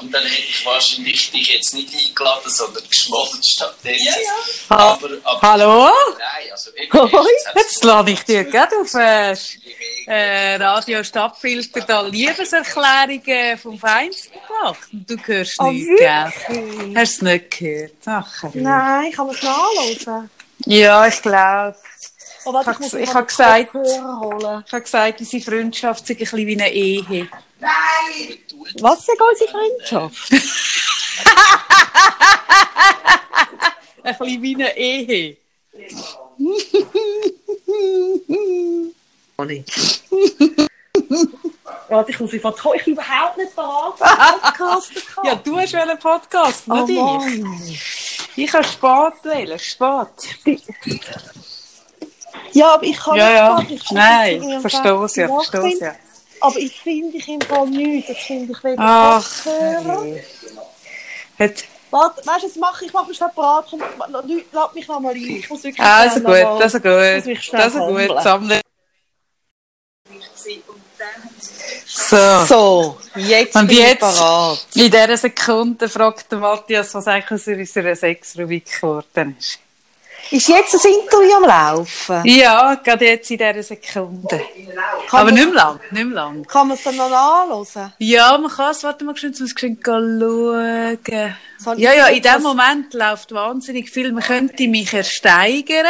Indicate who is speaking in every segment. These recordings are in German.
Speaker 1: und dann hätte ich wahrscheinlich dich jetzt nicht eingeladen, sondern geschmolzen stattdessen.
Speaker 2: Ja, ja.
Speaker 1: Aber, aber,
Speaker 3: Hallo?
Speaker 1: Nein, also
Speaker 3: Hoi, jetzt lade ich dir gerade auf äh, äh, Radio Stadtfilter da Liebeserklärungen vom Feinsten gemacht. Und du hörst
Speaker 2: Oh,
Speaker 3: nichts, gell? Hast du es nicht gehört? Ach, Herr.
Speaker 2: Nein, kann man es nachlesen?
Speaker 3: Ja, ich glaube.
Speaker 2: Oh, warte,
Speaker 3: Ich
Speaker 2: ich muss
Speaker 3: hab-
Speaker 2: mir
Speaker 3: ich
Speaker 2: mal
Speaker 3: hab
Speaker 2: den
Speaker 3: gesagt-. Ich habe gesagt, unsere Freundschaft sei ein bisschen wie eine Ehe.
Speaker 1: Nein!
Speaker 2: Was ist unsere Freundschaft?
Speaker 3: Ein bisschen wie eine Ehe.
Speaker 2: Warte, ich muss mich Ich bin überhaupt nicht bereit für.
Speaker 3: Ja, du hast einen Podcast,
Speaker 2: oh
Speaker 3: nicht ich.
Speaker 2: Mann.
Speaker 3: Ich habe spät wählen, spät.
Speaker 2: Ja, aber ich kann
Speaker 3: Ja,
Speaker 2: nicht
Speaker 3: ja.
Speaker 2: ich
Speaker 3: Nein, verstehe es ja, verstehe es ja.
Speaker 2: Aber ich finde ich im Fall nichts. Das finde ich weder
Speaker 3: Ach. Hat,
Speaker 2: Warte, weißt du, was mache ich? Ich mache mich schnell bereit. Komm, lass mich noch mal ein. Ich muss wirklich
Speaker 3: also gut,
Speaker 2: mal-
Speaker 3: also
Speaker 2: muss mich
Speaker 3: gut,
Speaker 2: schnell
Speaker 3: also gut,
Speaker 2: sammeln.
Speaker 3: So.
Speaker 2: So, jetzt
Speaker 3: Und
Speaker 2: bin
Speaker 3: jetzt?
Speaker 2: ich bereit.
Speaker 3: In dieser Sekunde fragt Matthias, was eigentlich aus unserer Sexrubrik geworden ist.
Speaker 2: Ist jetzt ein Interview am Laufen?
Speaker 3: Ja, gerade jetzt in dieser Sekunde.
Speaker 2: Kann
Speaker 3: Aber nicht mehr lang, nicht mehr lang.
Speaker 2: Kann man es dann noch nachhören?
Speaker 3: Ja, man kann es, warte mal, geschwind, muss geschwind schauen.
Speaker 2: Ich
Speaker 3: Ja, ja, in dem Moment läuft wahnsinnig viel. Man könnte mich ersteigern.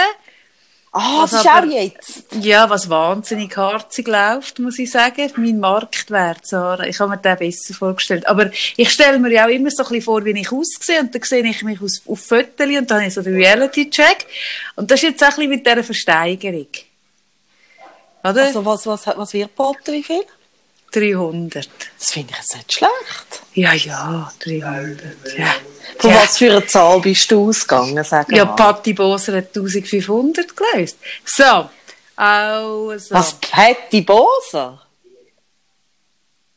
Speaker 2: Ah, das
Speaker 3: Was
Speaker 2: ist auch
Speaker 3: aber-
Speaker 2: jetzt.
Speaker 3: Ja, was wahnsinnig harzig läuft, muss ich sagen. Mein Marktwert, Sarah. Ich habe mir den besser vorgestellt. Aber ich stelle mir ja auch immer so ein bisschen vor, wie ich aussehe. Und dann sehe ich mich aus, auf Fotos und dann habe ich so den Reality-Check. Und das ist jetzt auch ein bisschen mit dieser Versteigerung. Oder?
Speaker 2: Also, was, was, was wird geboten? Wie viel?
Speaker 3: 300.
Speaker 2: Das finde ich jetzt nicht schlecht.
Speaker 3: Ja, ja, 300. Ja.
Speaker 2: Von
Speaker 3: Ja.
Speaker 2: was für einer Zahl bist du ausgegangen? Sag
Speaker 3: Ja,
Speaker 2: mal.
Speaker 3: Patti Boser hat 1500 gelöst. So. Also.
Speaker 2: Was, Patty Boser?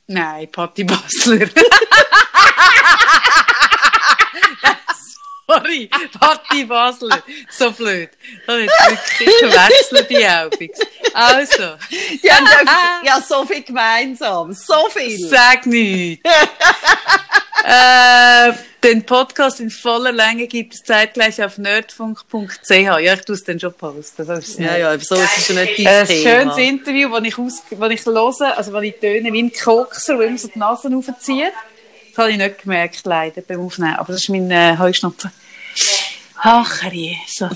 Speaker 3: Nein, Patti Basler. Sorry, Patti Basler. So blöd. Da ich jetzt wirklich verwechselt die Augen. Also,
Speaker 2: Ja, ja, so viel gemeinsam. So viel.
Speaker 3: sag nichts. äh, den Podcast in voller Länge gibt es zeitgleich auf nerdfunk.ch. Ja, ich tue es dann schon posten. Das ist
Speaker 2: Ja, ja, so ist es ja nicht
Speaker 3: Ein
Speaker 2: dein Thema.
Speaker 3: schönes Interview, das ich, aus, das ich höre, also wo ich töne wie ein Kokser, der immer so die Nase aufzieht. Das habe ich nicht gemerkt, leider, beim Aufnehmen. Aber das ist mein äh, Heuschnupfen. Ach, je, so.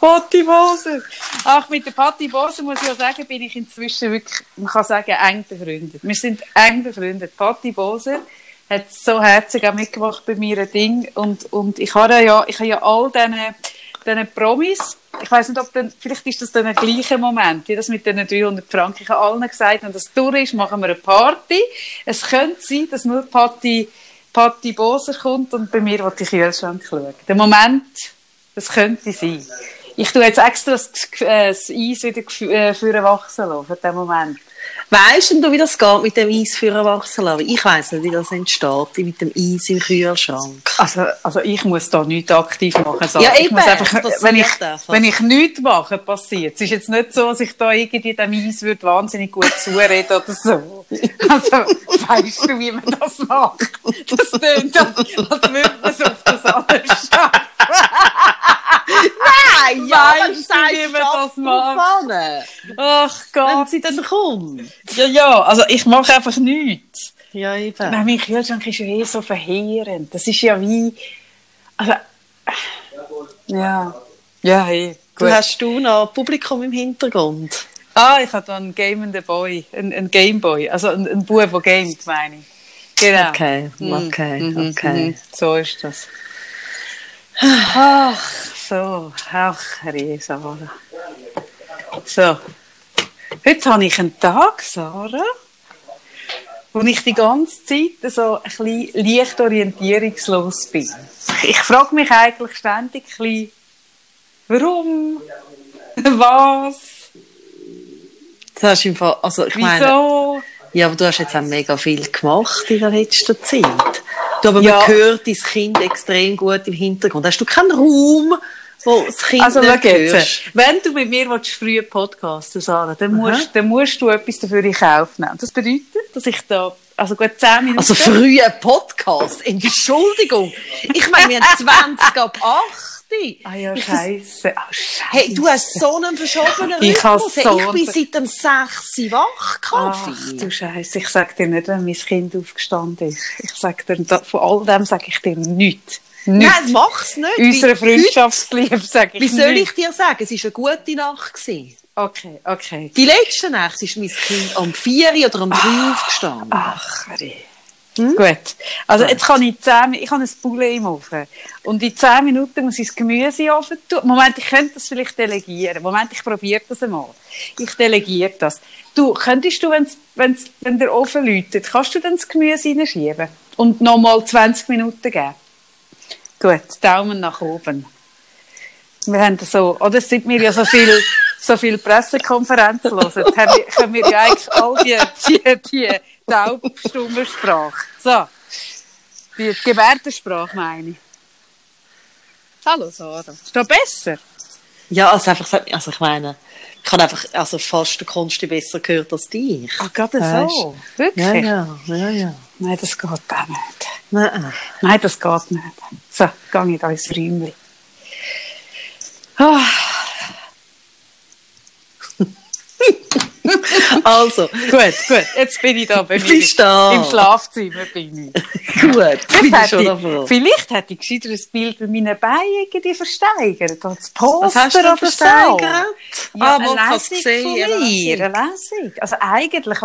Speaker 3: Patti Boser. Ach, mit der Patti Boser muss ich ja sagen, bin ich inzwischen wirklich, man kann sagen, eng befreundet. Wir sind eng befreundet. Patti Boser hat so herzig auch mitgemacht bei mir ein Ding und, und ich habe ja, ich habe ja all diese, diese Promis, ich weiß nicht, ob dann, vielleicht ist das dann ein gleicher Moment, wie das mit den 300 Franken. Ich habe allen gesagt, wenn das durch ist, machen wir eine Party. Es könnte sein, dass nur Patti, Patti Boser kommt und bei mir will die Kühlschrank schauen. Der Moment, das könnte sein. Ich tue jetzt extra das, äh, Eis wieder äh, für wachsen lassen, für den Moment.
Speaker 2: Weißt du, wie das geht mit dem Eis für Erwachsene? Ich weiss nicht, wie das entsteht, mit dem Eis im Kühlschrank.
Speaker 3: Also, also ich muss da nichts aktiv machen. Sarah.
Speaker 2: Ja,
Speaker 3: ich
Speaker 2: eben,
Speaker 3: muss einfach, wenn ich,
Speaker 2: einfach.
Speaker 3: wenn ich nichts mache, passiert Es ist jetzt nicht so, dass ich da irgendwie dem Eis würde wahnsinnig gut zureden oder so. Also, weißt du, wie man das macht? Das tönt, als, als würde man es auf das andere schaffen.
Speaker 2: Nein,
Speaker 3: ja, wenn du sagst, das macht. Ach
Speaker 2: Wenn
Speaker 3: Gott.
Speaker 2: sie dann kommt.
Speaker 3: Ja, ja, also ich mache einfach nichts.
Speaker 2: Ja, eben.
Speaker 3: Nein, mein Kühlschrank ist ja eh so verheerend. Das ist ja wie... Also, ja. Ja, hey, gut.
Speaker 2: Du hast du noch Publikum im Hintergrund.
Speaker 3: Ah, ich habe einen gamenden Boy, einen, einen Gameboy, also einen, einen Bub, der gamet, meine ich. Genau.
Speaker 2: Okay,
Speaker 3: Mhm,
Speaker 2: okay,
Speaker 3: mhm,
Speaker 2: okay.
Speaker 3: mhm. So ist das. Ach, so. Ach, Sarah. So. Heute habe ich einen Tag, Sarah, wo ich die ganze Zeit so ein bisschen leicht orientierungslos bin. Ich frage mich eigentlich ständig ein bisschen, warum? Was?
Speaker 2: Das hast du im Fall, also ich meine,
Speaker 3: Wieso?
Speaker 2: ja, aber du hast jetzt auch mega viel gemacht in der letzten Zeit. Aber
Speaker 3: Ja.
Speaker 2: man hört dein Kind extrem gut im Hintergrund. Hast du keinen Raum, wo das Kind
Speaker 3: Also,
Speaker 2: nicht hörst?
Speaker 3: Wenn du mit mir willst, früh podcasten Sarah, dann musst, dann musst du etwas dafür in Kauf nehmen. Das bedeutet, dass ich da, also gut 10 Minuten.
Speaker 2: Also früher Podcast, Entschuldigung. Ich meine, wir haben 20 ab 8.
Speaker 3: ah ja,
Speaker 2: Ich-
Speaker 3: scheiße. Oh, scheiße.
Speaker 2: Hey, du hast so einen verschobenen
Speaker 3: Ich habe
Speaker 2: Rhythmus.
Speaker 3: So
Speaker 2: ich bin seit dem 6 wach,
Speaker 3: Ach,
Speaker 2: Kaffee.
Speaker 3: du Scheiße, ich sag dir nicht, wenn mein Kind aufgestanden ist. Ich sag dir, von all dem sage ich dir nichts. Nichts.
Speaker 2: Nein, mach's nicht.
Speaker 3: Unsere Freundschaftsliebe sage ich
Speaker 2: Wie soll ich dir sagen? Es war eine gute Nacht. Gewesen.
Speaker 3: Okay, okay.
Speaker 2: Die letzte Nacht ist mein Kind um 4 oder um 3 aufgestanden.
Speaker 3: Ach, Marie. Gut. Also jetzt kann ich 10, ich habe ein Poulet im Ofen. Und in 10 Minuten muss ich das Gemüse in den Ofen tun. Moment, ich könnte das vielleicht delegieren. Moment, ich probiere das einmal. Ich delegiere das. Du, könntest du, wenn's, wenn's, wenn der Ofen läutet, kannst du dann das Gemüse reinschieben? Und nochmal 20 Minuten geben? Gut, Daumen nach oben. Wir haben so, oder sind wir ja so viel, so viel Pressekonferenzen hören, haben wir- können wir ja eigentlich all die, die, die taubstumme Sprache. So. Die Gebärdensprache meine ich. Hallo Sarah. Ist da besser?
Speaker 2: Ja, also einfach, so- also ich meine, ich habe einfach also fast den Konsti besser gehört als dich.
Speaker 3: Ah, gerade so. Wirklich?
Speaker 2: Ja, ja, ja, ja.
Speaker 3: Nein, das geht auch nicht.
Speaker 2: Nein.
Speaker 3: Nein, das geht nicht. So, gehe ich da ins Räumchen. Ah,
Speaker 2: Also,
Speaker 3: gut, gut. Jetzt bin ich da bei mir.
Speaker 2: Da.
Speaker 3: Im Schlafzimmer bin ich.
Speaker 2: gut, bin ich
Speaker 3: Vielleicht
Speaker 2: schon davon.
Speaker 3: ich, vielleicht hätte ich gescheiter ein Bild mit meinen Beinen irgendwie versteigert. Als Poster
Speaker 2: Was hast du
Speaker 3: oder
Speaker 2: versteigert?
Speaker 3: So.
Speaker 2: Ah,
Speaker 3: Ja,
Speaker 2: ich hab's
Speaker 3: Lesung
Speaker 2: gesehen,
Speaker 3: von
Speaker 2: eine Lesung.
Speaker 3: eine Lesung. Also eigentlich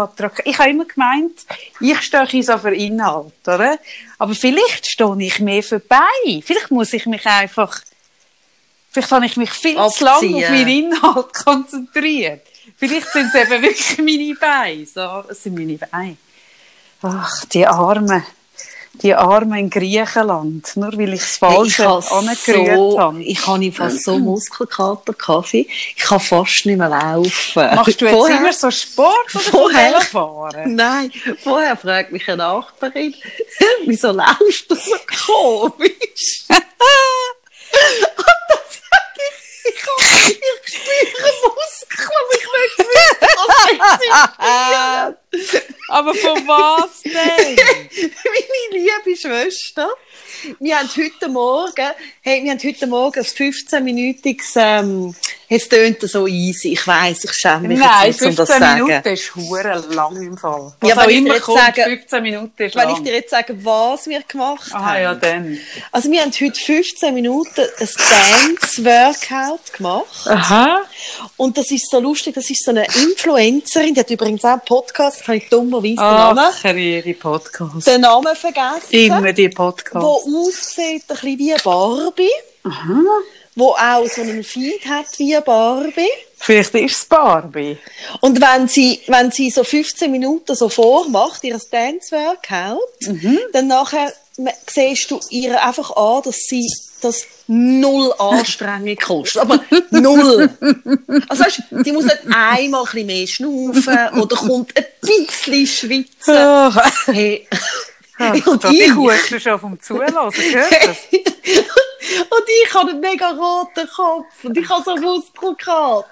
Speaker 3: ich habe immer gemeint, ich stehe so für Inhalt, oder? Aber vielleicht stehe ich mehr für Beine. Vielleicht muss ich mich einfach, vielleicht habe ich mich viel zu lange auf
Speaker 2: Abziehen.
Speaker 3: meinen Inhalt konzentriert. Vielleicht sind es eben wirklich meine Beine. So, es sind meine Beine. Ach, die Armen. Die Armen in Griechenland. Nur weil ich
Speaker 2: Hey,
Speaker 3: Falsche
Speaker 2: habe
Speaker 3: angerührt
Speaker 2: so,
Speaker 3: habe.
Speaker 2: ich habe fast so Muskelkater Kaffee. Ich kann fast nicht mehr laufen.
Speaker 3: Machst du jetzt
Speaker 2: Vorher-
Speaker 3: immer so Sport oder
Speaker 2: vorher-
Speaker 3: so Velofahren?
Speaker 2: Nein, vorher fragt mich eine Nachbarin, wieso laufst du so komisch? Und dann sage ich, ich, hab, ich spüre Muskeln, aber
Speaker 3: von was denn?
Speaker 2: Meine liebe Schwester, wir haben heute Morgen, hey, wir haben heute Morgen ein 15-minütiges, ähm, es tönt so easy, ich weiss, ich schäme mich
Speaker 3: Nein,
Speaker 2: jetzt nicht, um das
Speaker 3: 15
Speaker 2: zu sagen.
Speaker 3: Minuten ist hure lang im Fall. Was
Speaker 2: Ja, wenn ich
Speaker 3: immer kommt,
Speaker 2: sage-
Speaker 3: 15 Minuten ist
Speaker 2: Wenn ich
Speaker 3: lang.
Speaker 2: dir jetzt sage, was wir gemacht
Speaker 3: Aha,
Speaker 2: haben.
Speaker 3: ja, dann.
Speaker 2: Also wir haben heute 15 Minuten ein Dance-Workout gemacht.
Speaker 3: Aha.
Speaker 2: Und das ist so lustig, das ist so eine Influencerin, die hat übrigens auch einen Podcast, das habe ich dummerweise den Namen,
Speaker 3: die Podcast.
Speaker 2: den Namen vergessen.
Speaker 3: Immer die Podcast.
Speaker 2: wo aussieht ein bisschen wie Barbie. Wo auch so einen Feed hat wie Barbie.
Speaker 3: Vielleicht ist es Barbie.
Speaker 2: Und wenn sie, wenn sie so 15 Minuten so vormacht, ihr Dance-Workout, dann nachher siehst du ihr einfach an, dass sie das null Anstrengung kostet. Aber null. Also weißt, die muss nicht einmal ein bisschen mehr schnaufen oder kommt ein bisschen schwitzen.
Speaker 3: Ach,
Speaker 2: Hey.
Speaker 3: ach,
Speaker 2: Und
Speaker 3: da die
Speaker 2: ich-
Speaker 3: hust schon vom Zuhören, hörst du das?
Speaker 2: und ich habe einen mega roten Kopf und ich habe so Muskelkater.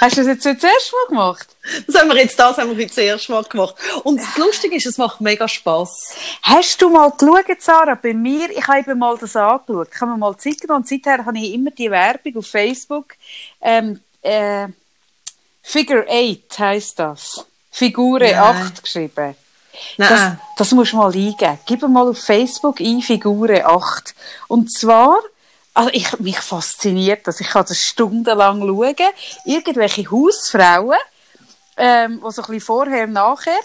Speaker 3: Hast du das jetzt das erste Mal gemacht?
Speaker 2: Das haben wir jetzt, das haben wir das erste Mal gemacht. Und das Lustige ist, es macht mega Spass.
Speaker 3: Hast du mal geschaut, Sarah, bei mir, ich habe eben mal das angeschaut, ich habe mir mal Zeit genommen und seither habe ich immer die Werbung auf Facebook, ähm, äh, Figure 8 heisst das. Figure
Speaker 2: Nein.
Speaker 3: 8 geschrieben. Das,
Speaker 2: Nein.
Speaker 3: das musst du mal eingeben. Gib mal auf Facebook ein, Figure 8. Und zwar, also ich, mich fasziniert das. Ich kann das stundenlang schauen. Irgendwelche Hausfrauen, ähm, die so ein bisschen vorher, nachher.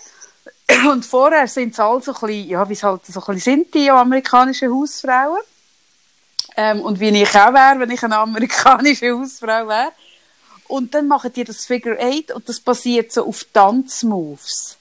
Speaker 3: Und vorher sind es alle so ein bisschen, ja, wie es halt so ein bisschen sind, die amerikanischen Hausfrauen. Ähm, und wie ich auch wäre, wenn ich eine amerikanische Hausfrau wäre. Und dann machen die das Figure 8 und das basiert so auf Tanzmoves.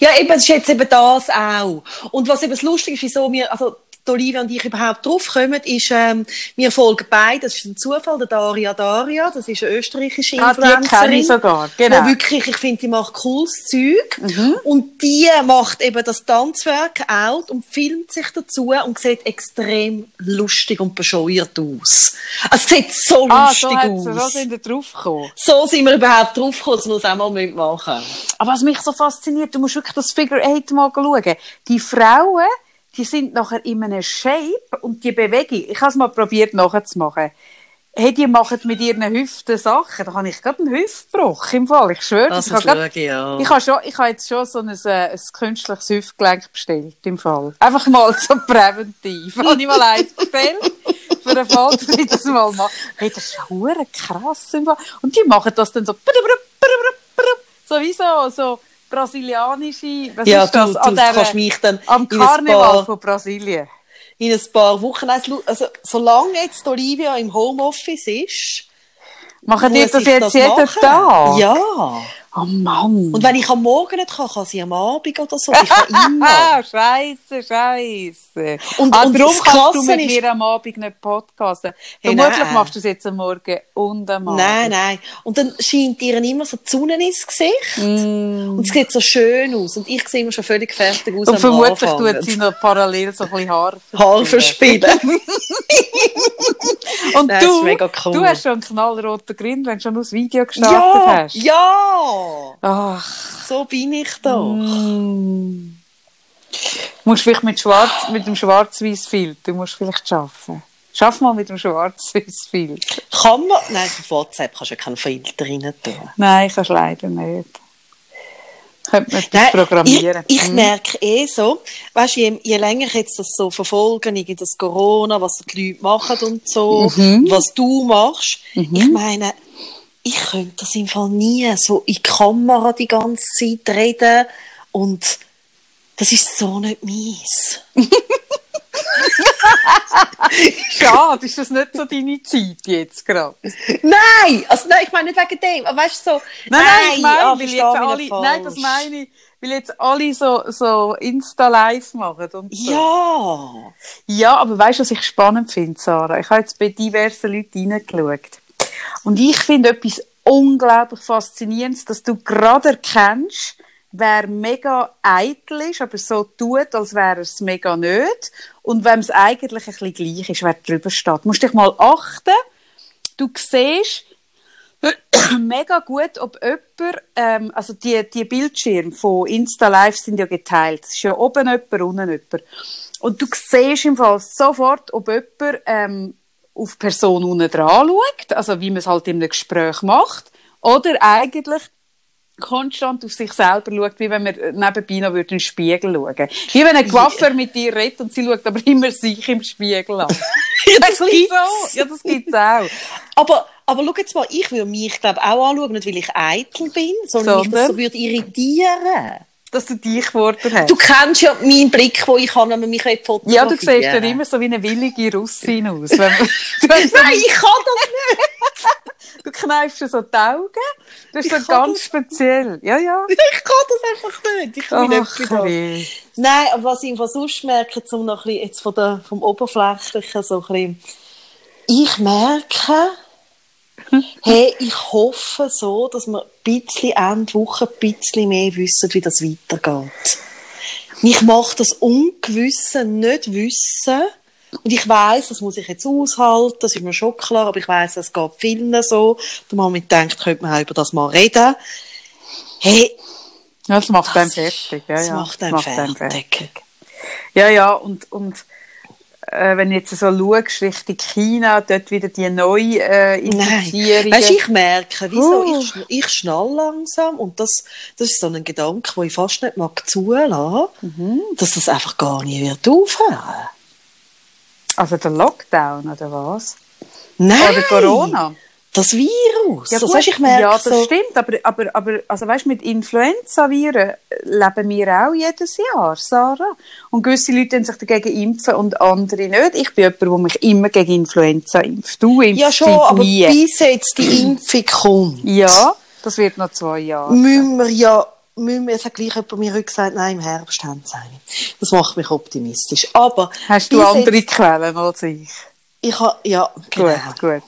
Speaker 2: Ja, eben, das ist jetzt eben das auch. Und was eben das Lustige ist, wieso wir, also, die Olivia und ich überhaupt draufkommen, ist, ähm, wir folgen beide, das ist ein Zufall, der Daria Daria, das ist eine österreichische
Speaker 3: Ah, die
Speaker 2: Influencerin.
Speaker 3: sogar, genau.
Speaker 2: Wirklich, ich finde, die macht cooles Zeug.
Speaker 3: Mhm.
Speaker 2: Und die macht eben das Tanzworkout und filmt sich dazu und sieht extrem lustig und bescheuert aus. Also, es sieht so
Speaker 3: Ah,
Speaker 2: lustig
Speaker 3: so, hat's- so
Speaker 2: aus.
Speaker 3: sind wir draufgekommen.
Speaker 2: So sind wir überhaupt draufgekommen, dass wir es auch mal machen müssen.
Speaker 3: Aber was mich so fasziniert, du musst wirklich das Figure Eight mal schauen. Die Frauen, die sind nachher in einem Shape und die Bewegung, ich habe es mal probiert nachzumachen. Hey, die machen mit ihren Hüften Sachen. Da habe ich gerade einen Hüftbruch im Fall. Ich schwöre.
Speaker 2: Das
Speaker 3: ich habe
Speaker 2: ja.
Speaker 3: Ich habe, schon, ich habe jetzt schon so ein, äh, ein künstliches Hüftgelenk bestellt, im Fall. Einfach mal so präventiv. Habe ich mal eins bestellt, für den Fall, dass ich das mal mache. Hey, das ist hure krass im Fall. Und die machen das dann so, so wie so, so brasilianische, was
Speaker 2: Ja,
Speaker 3: ist das?
Speaker 2: du- du
Speaker 3: der-
Speaker 2: kannst mich dann
Speaker 3: am Karneval
Speaker 2: paar-
Speaker 3: von Brasilien.
Speaker 2: in ein paar Wochen. Also, also solange jetzt Olivia im Homeoffice ist,
Speaker 3: Machen die das jetzt
Speaker 2: das
Speaker 3: jeden
Speaker 2: machen.
Speaker 3: Tag?
Speaker 2: Ja.
Speaker 3: Oh Mann.
Speaker 2: Und wenn ich am Morgen nicht kann, kann sie am Abend oder so. Ich kann immer.
Speaker 3: Ah, Scheiße, Scheiße.
Speaker 2: Und-
Speaker 3: ah,
Speaker 2: und
Speaker 3: darum kannst du mit
Speaker 2: ist-
Speaker 3: mir am Abend nicht podcasten.
Speaker 2: Hey,
Speaker 3: Vermutlich
Speaker 2: nein.
Speaker 3: machst du es jetzt am Morgen und am Abend.
Speaker 2: Nein, nein. Und dann scheint ihr immer so die Sonne ins Gesicht.
Speaker 3: Mm.
Speaker 2: Und es sieht so schön aus. Und ich sehe immer schon völlig fertig aus
Speaker 3: Und vermutlich
Speaker 2: Anfang.
Speaker 3: tut sie noch parallel so ein bisschen Haar
Speaker 2: Harfe spielen.
Speaker 3: Und
Speaker 2: Nein,
Speaker 3: du,
Speaker 2: cool.
Speaker 3: du hast schon einen knallroten Grin, wenn du schon das Video gestartet
Speaker 2: ja,
Speaker 3: hast.
Speaker 2: ja.
Speaker 3: Ach,
Speaker 2: So bin ich doch.
Speaker 3: mm. Du musst vielleicht mit, Schwarz, mit dem schwarz-weiß Filter, du musst vielleicht schaffen. Schaff mal mit dem schwarz-weiß Filter.
Speaker 2: Kann man, nein, auf WhatsApp kannst du ja keinen Filter rein tun.
Speaker 3: Nein, kannst du leider nicht. Könnte man das programmieren.
Speaker 2: Ich, ich
Speaker 3: Hm.
Speaker 2: merke eh so, weißt, je, je länger ich jetzt das so verfolgen, irgendwie das Corona, was die Leute machen und so,
Speaker 3: Mhm.
Speaker 2: was du machst, ich meine, ich könnte das im Fall nie so in die Kamera die ganze Zeit reden und das ist so nicht meins.
Speaker 3: Schade, ist das nicht so deine Zeit jetzt gerade?
Speaker 2: Nein, also nein, ich meine nicht wegen dem, aber weißt du so,
Speaker 3: Nein, nein, ich meine,
Speaker 2: ah,
Speaker 3: weil jetzt alle, nein, das meine ich, weil jetzt alle so, so Insta-Live machen und so.
Speaker 2: Ja.
Speaker 3: Ja, aber weißt du, was ich spannend finde, Sarah? Ich habe jetzt bei diversen Leuten reingeschaut. Und ich finde etwas unglaublich Faszinierendes, dass du gerade erkennst, wer mega eitel ist, aber so tut, als wäre es mega nicht. Und wem es eigentlich ein bisschen gleich ist, wer drüber steht. Du musst dich mal achten. Du siehst, mega gut, ob jemand, ähm, also die, die Bildschirme von Insta Live sind ja geteilt. Es ist ja oben jemand, unten jemand. Und du siehst im Fall sofort, ob jemand ähm, auf die Person unten dran schaut, also wie man es halt in einem Gespräch macht, oder eigentlich konstant auf sich selber schaut, wie wenn man nebenbei noch in den Spiegel schauen würde. Wie wenn ein Coiffeur mit dir redet und sie schaut aber immer sich im Spiegel an. das gibt's so. Ja, das gibt's auch.
Speaker 2: Aber, aber schau jetzt mal, ich würde mich, glaube auch anschauen, nicht weil ich eitel bin, sondern mich das
Speaker 3: Sondern?
Speaker 2: so würde irritieren.
Speaker 3: Dass du dich geworden hast.
Speaker 2: Du kennst ja meinen Blick, den ich habe, wenn man mich fotografieren
Speaker 3: Ja, du siehst dann immer so wie eine willige Russin aus. Wenn
Speaker 2: Nein, ich kann das nicht.
Speaker 3: du kneifst so die Augen. Das ist
Speaker 2: Ich
Speaker 3: so
Speaker 2: kann
Speaker 3: ganz
Speaker 2: das-
Speaker 3: speziell. Ja, ja.
Speaker 2: Ich kann das einfach nicht. Ich bin nicht für das.
Speaker 3: weh.
Speaker 2: Nein, aber was ich im Fall sonst merke, zum noch ein bisschen, jetzt von der, vom Oberflächlichen, so ein bisschen, ich merke, hey, ich hoffe so, dass wir ein bisschen Ende Woche ein bisschen mehr wissen, wie das weitergeht. Mich macht das Ungewisse nicht wissen. Und ich weiß, das muss ich jetzt aushalten, das ist mir schon klar, aber ich weiß, es geht vielen so. Der Moment denkt, könnte man auch über das mal reden. Hey,
Speaker 3: Ja, das macht
Speaker 2: Das ist-
Speaker 3: fertig. Ja,
Speaker 2: das
Speaker 3: ja.
Speaker 2: macht einen fertig.
Speaker 3: Ja, ja, und, und äh, wenn du jetzt so schaust, Richtung China, dort wieder die neue äh,
Speaker 2: Nein.
Speaker 3: Infizierungen.
Speaker 2: Weißt, ich merke, wieso
Speaker 3: Uh.
Speaker 2: ich, ich schnall langsam und das, das ist so ein Gedanke, den ich fast nicht mag zulassen,
Speaker 3: Mhm.
Speaker 2: dass das einfach gar nicht wird aufhören.
Speaker 3: Also der Lockdown, oder was?
Speaker 2: Nein!
Speaker 3: Oder Corona?
Speaker 2: Das Virus.
Speaker 3: Ja,
Speaker 2: das
Speaker 3: gut.
Speaker 2: weißt, ich merke
Speaker 3: ja das
Speaker 2: so,
Speaker 3: stimmt, aber, aber, aber also weißt, mit Influenza-Viren leben wir auch jedes Jahr, Sarah. Und gewisse Leute haben sich dagegen impfen und andere nicht. Ich bin jemand, der mich immer gegen Influenza impft. Du impfst
Speaker 2: ja schon, aber
Speaker 3: nie.
Speaker 2: bis jetzt die Impfung kommt,
Speaker 3: Ja, das wird noch zwei Jahre.
Speaker 2: müssen wir ja müssen wir, es hat gleich jemand mir heute gesagt, nein, im Herbst haben sie eine. Das macht mich optimistisch. Aber.
Speaker 3: Hast du andere
Speaker 2: jetzt-
Speaker 3: Quellen als ich?
Speaker 2: Ich habe, ja, genau.
Speaker 3: Gut, gut.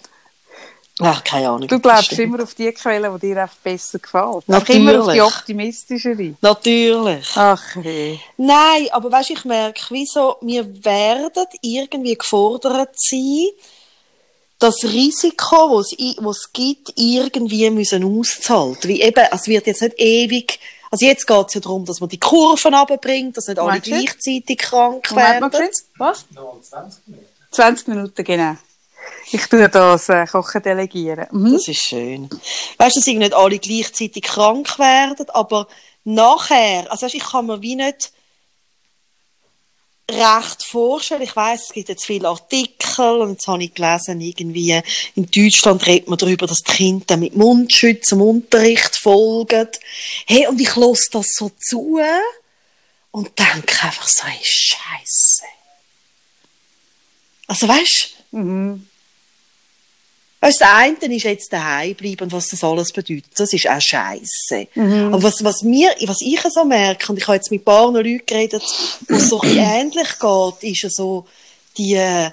Speaker 2: Ach, keine Ahnung.
Speaker 3: Du
Speaker 2: das
Speaker 3: glaubst immer auf die Quellen, die dir einfach besser gefällt. Einfach immer auf die
Speaker 2: Natürlich.
Speaker 3: optimistischere.
Speaker 2: Natürlich.
Speaker 3: Ach, hey.
Speaker 2: Nein, aber weißt, ich merke, wieso wir werden irgendwie gefordert sein, das Risiko, was es, gibt, irgendwie müssen auszuhalten. Wie eben, es wird jetzt nicht ewig, also jetzt geht es ja darum, dass man die Kurven runterbringt, dass nicht alle
Speaker 3: Meinst du?
Speaker 2: gleichzeitig krank
Speaker 3: Moment
Speaker 2: werden.
Speaker 3: geschwind. Was? 20 Minuten, genau. Ich tue das äh, Kochen delegieren. Mhm.
Speaker 2: Das ist schön. Weißt du, dass nicht alle gleichzeitig krank werden, aber nachher, also weißt, ich kann mir wie nicht recht vorstellen. Ich weiß, es gibt jetzt viele Artikel und jetzt habe ich gelesen, irgendwie in Deutschland redet man darüber, dass die Kinder mit Mundschutz zum Unterricht folgen. Hey, und ich los das so zu und denke einfach so, hey, Scheiße. Also weißt du,
Speaker 3: Mhm.
Speaker 2: Weißt, das eine ist jetzt daheim bleiben und was das alles bedeutet. Das ist auch scheiße.
Speaker 3: Mhm.
Speaker 2: Aber was, was, mir, was ich so merke, und ich habe jetzt mit ein paar Leuten geredet, wo es so ähnlich geht, ist ja so die äh,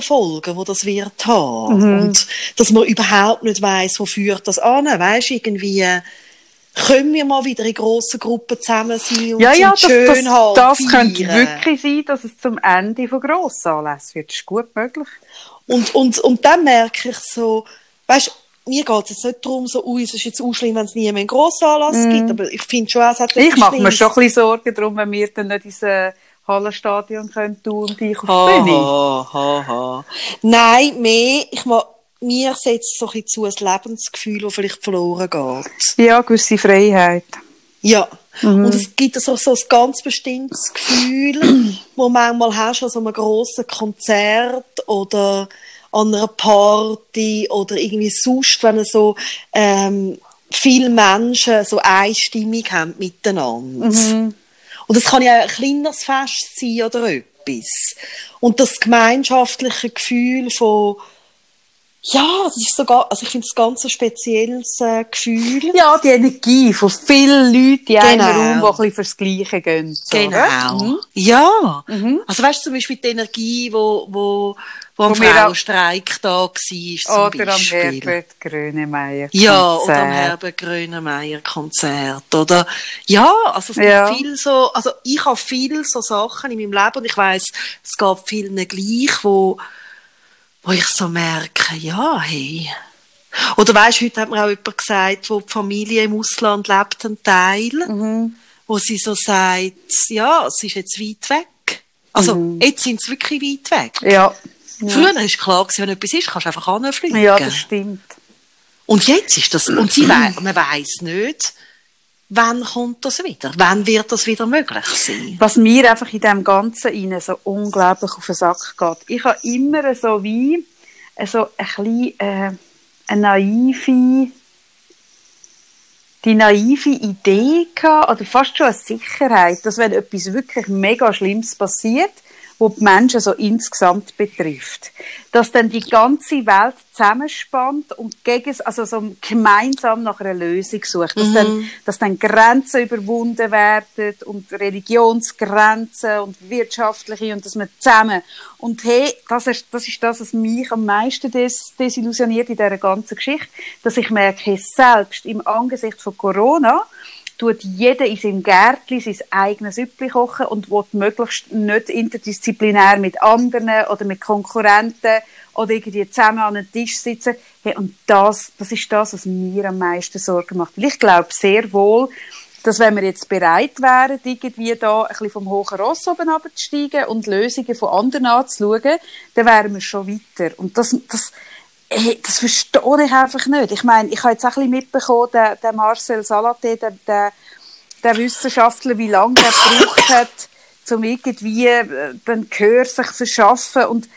Speaker 2: Folgen, die das wird haben.
Speaker 3: Mhm.
Speaker 2: Und dass man überhaupt nicht weiss, wo führt das an. Weißt, irgendwie, äh, können wir mal wieder in grossen Gruppen zusammen sein und
Speaker 3: Ja, ja, das,
Speaker 2: schön
Speaker 3: das,
Speaker 2: haben,
Speaker 3: das
Speaker 2: feiern.
Speaker 3: könnte wirklich sein, dass es zum Ende von Grossanlässen wird. Das ist gut möglich.
Speaker 2: Und, und, und dann merke ich so, weißt mir geht es jetzt nicht darum, so, ui, es ist jetzt auch schlimm, wenn es nie mehr einen Grossanlass gibt, aber ich finde schon, es hat.
Speaker 3: Ich mache mir schon ein bisschen Sorgen darum, wenn wir dann nicht ins äh, Hallenstadion können tun und ich auf die Bühne.
Speaker 2: Ha, ha, ha. Nein, mehr, ich mag, mir setzt so ein bisschen zu ein Lebensgefühl, das vielleicht verloren geht.
Speaker 3: Ja, gewisse Freiheit.
Speaker 2: Ja.
Speaker 3: Mhm.
Speaker 2: Und es gibt so, so ein ganz bestimmtes Gefühl, wo manchmal hast du an so einem grossen Konzert oder an einer Party oder irgendwie sonst, wenn so ähm, viele Menschen so eine Stimmung haben miteinander.
Speaker 3: Mhm.
Speaker 2: Und das kann ja ein kleineres Fest sein oder etwas. Und das gemeinschaftliche Gefühl von ja, das ist sogar, also ich finde es ganz ein spezielles äh, Gefühl.
Speaker 3: Ja, die Energie von vielen Leuten in einem
Speaker 2: Genau.
Speaker 3: Raum, die ein bisschen fürs Gleiche gehen. So,
Speaker 2: Genau.
Speaker 3: Mhm.
Speaker 2: Ja. Also weißt du zum Beispiel die Energie, wo, wo, wo am Frauenstreik da war, zum
Speaker 3: Oder am
Speaker 2: Beispiel.
Speaker 3: Herbert Grönemeyer.
Speaker 2: Ja, oder am
Speaker 3: Konzert.
Speaker 2: Herbert Grönemeyer Konzert. Oder, ja, also es
Speaker 3: Ja.
Speaker 2: gibt viel so, also ich habe viel so Sachen in meinem Leben und ich weiss, es geht vielen gleich, wo, wo ich so merke, ja, hey. Oder weisst, heute hat mir auch jemand gesagt, wo die Familie im Ausland lebt, ein Teil,
Speaker 3: Mhm.
Speaker 2: wo sie so sagt, ja, es ist jetzt weit weg. Also,
Speaker 3: Mhm.
Speaker 2: jetzt sind sie wirklich weit weg.
Speaker 3: Ja.
Speaker 2: Früher war klar, wenn etwas ist, kannst du einfach anfliegen.
Speaker 3: ja, das stimmt.
Speaker 2: Und jetzt ist das, und sie wei man weiss nicht, wann kommt das wieder? Wann wird das wieder möglich sein?
Speaker 3: Was mir einfach in dem Ganzen so unglaublich auf den Sack geht. Ich habe immer so wie so ein bisschen, äh, eine naive, die naive Idee gehabt, oder fast schon eine Sicherheit, dass wenn etwas wirklich mega Schlimmes passiert, wo die Menschen so insgesamt betrifft, dass dann die ganze Welt zusammenspannt und gegen, also so gemeinsam nach einer Lösung sucht, dass, dann, dass dann Grenzen überwunden werden und Religionsgrenzen und wirtschaftliche und dass man zusammen und hey, das ist das, ist das was mich am meisten des, desillusioniert in dieser ganzen Geschichte, dass ich merke, hey, selbst im Angesicht von Corona tut jeder in seinem Gärtchen sein eigenes Süppli kochen und will möglichst nicht interdisziplinär mit anderen oder mit Konkurrenten oder irgendwie zusammen an einem Tisch sitzen. Hey, und das, das ist das, was mir am meisten Sorgen macht. Weil ich glaube sehr wohl, dass wenn wir jetzt bereit wären, irgendwie da ein bisschen vom hohen Ross oben abzusteigen und Lösungen von anderen anzuschauen, dann wären wir schon weiter. Und das, das, Hey, das verstehe ich einfach nicht. Ich meine, ich habe jetzt auch ein bisschen mitbekommen, der, der Marcel Salaté, der, der, der Wissenschaftler, wie lange der gebraucht hat, um irgendwie äh, den Gehör sich zu verschaffen. Und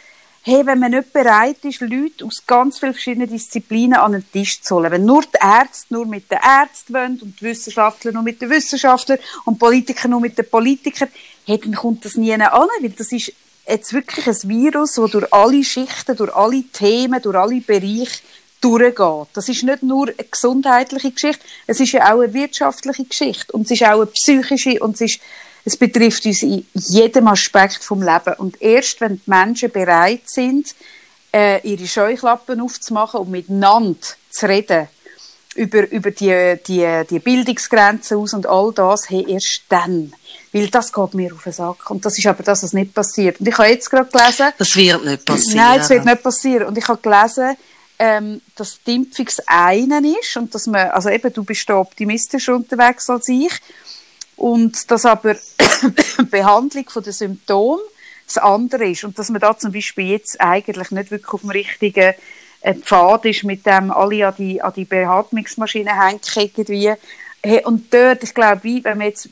Speaker 3: hey, wenn man nicht bereit ist, Leute aus ganz vielen verschiedenen Disziplinen an den Tisch zu holen, wenn nur die Ärzte nur mit den Ärzten wollen und die Wissenschaftler nur mit den Wissenschaftlern und Politiker nur mit den Politikern, hey, dann kommt das nie an, weil das ist jetzt wirklich ein Virus, das durch alle Schichten, durch alle Themen, durch alle Bereiche durchgeht. Das ist nicht nur eine gesundheitliche Geschichte, es ist ja auch eine wirtschaftliche Geschichte und es ist auch eine psychische und es ist es betrifft uns in jedem Aspekt vom Leben. Und erst wenn die Menschen bereit sind, äh, ihre Scheuklappen aufzumachen und miteinander zu reden, über, über die, die, die Bildungsgrenzen aus und all das, hey, erst dann. Weil das geht mir auf den Sack. Und das ist aber das, was nicht passiert. Und ich habe jetzt gerade gelesen...
Speaker 2: Das wird nicht passieren.
Speaker 3: Nein, das wird nicht passieren. Und ich habe gelesen, ähm, dass die Impfung das eine ist und dass man, also eben, du bist da optimistischer unterwegs als ich und dass aber die Behandlung der Symptome das andere ist und dass man da zum Beispiel jetzt eigentlich nicht wirklich auf dem richtigen äh, Pfad ist, mit dem alle an die, an die Beatmungsmaschine hängen irgendwie. Hey, und dort, ich glaube, wie, wenn man jetzt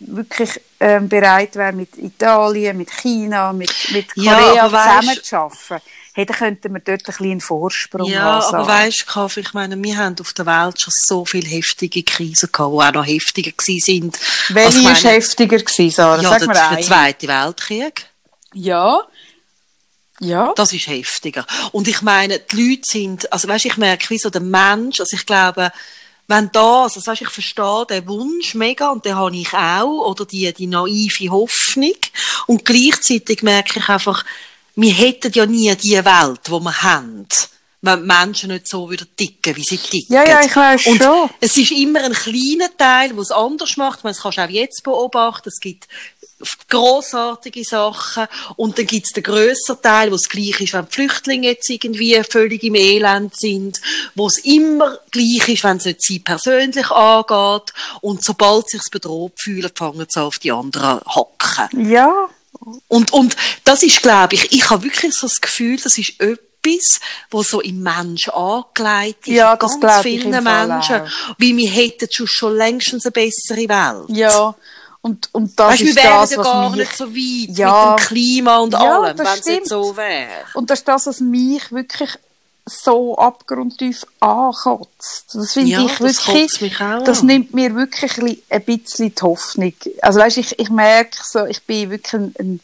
Speaker 3: wirklich ähm, bereit wäre, mit Italien, mit China, mit, mit Korea ja, zusammenzuarbeiten, hey, dann könnten wir dort ein bisschen einen Vorsprung
Speaker 2: ja, haben. Ja, aber weißt du, ich meine, wir haben auf der Welt schon so viele heftige Krisen gehabt, die auch noch heftiger sind.
Speaker 3: Welche war heftiger gewesen, Sarah?
Speaker 2: Ja, Sag der, der Zweite Weltkrieg.
Speaker 3: Ja. Ja.
Speaker 2: Das ist heftiger. Und ich meine, die Leute sind, also weißt, ich merke, wie so der Mensch, also ich glaube, wenn das, also weißt, ich verstehe den Wunsch mega und den habe ich auch, oder die, die naive Hoffnung. Und gleichzeitig merke ich einfach, wir hätten ja nie die Welt, die wir haben wenn Menschen nicht so wieder ticken, wie sie ticken.
Speaker 3: Ja, ja, ich weiß und schon.
Speaker 2: Es ist immer ein kleiner Teil, der es anders macht. Das kannst du auch jetzt beobachten. Es gibt grossartige Sachen. Und dann gibt's den grösseren Teil, wo es gleich ist, wenn die Flüchtlinge jetzt irgendwie völlig im Elend sind, wo es immer gleich ist, wenn es nicht sie persönlich angeht. Und sobald sie sich bedroht fühlen, fangen sie auf die anderen hacken.
Speaker 3: Ja.
Speaker 2: Und, und das ist, glaube ich, ich habe wirklich so das Gefühl, das ist etwas, wo so im Mensch angelegt ist.
Speaker 3: Ja, das
Speaker 2: ganz vielen Menschen. Weil wir hätten schon, schon längstens eine bessere Welt.
Speaker 3: Ja. Und, und das weißt, ist
Speaker 2: wir
Speaker 3: das, was
Speaker 2: gar
Speaker 3: mich,
Speaker 2: nicht so weit ja, mit dem Klima und
Speaker 3: ja,
Speaker 2: allem, wenn es nicht so wäre.
Speaker 3: Und das ist das, was mich wirklich so abgrundtief ankotzt. Das finde
Speaker 2: ja,
Speaker 3: ich wirklich, das, das nimmt mir wirklich ein bisschen die Hoffnung. Also weißt, ich, ich merke so, ich bin wirklich ein, ein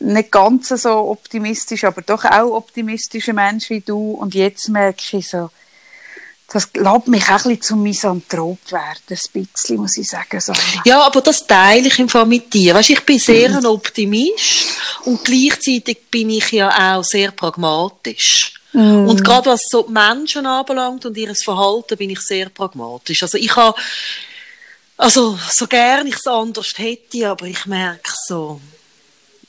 Speaker 3: nicht ganz so optimistisch, aber doch auch optimistischer Mensch wie du. Und jetzt merke ich so, das lässt mich auch ein bisschen zum Misanthrop werden, ein bisschen, muss ich sagen. So.
Speaker 2: Ja, aber das teile ich im Fall mit dir. Weißt, ich bin sehr ein Optimist und gleichzeitig bin ich ja auch sehr pragmatisch. Mm. Und gerade was so Menschen anbelangt und ihr Verhalten, bin ich sehr pragmatisch. Also ich habe, also so gern ich es anders hätte, aber ich merke so,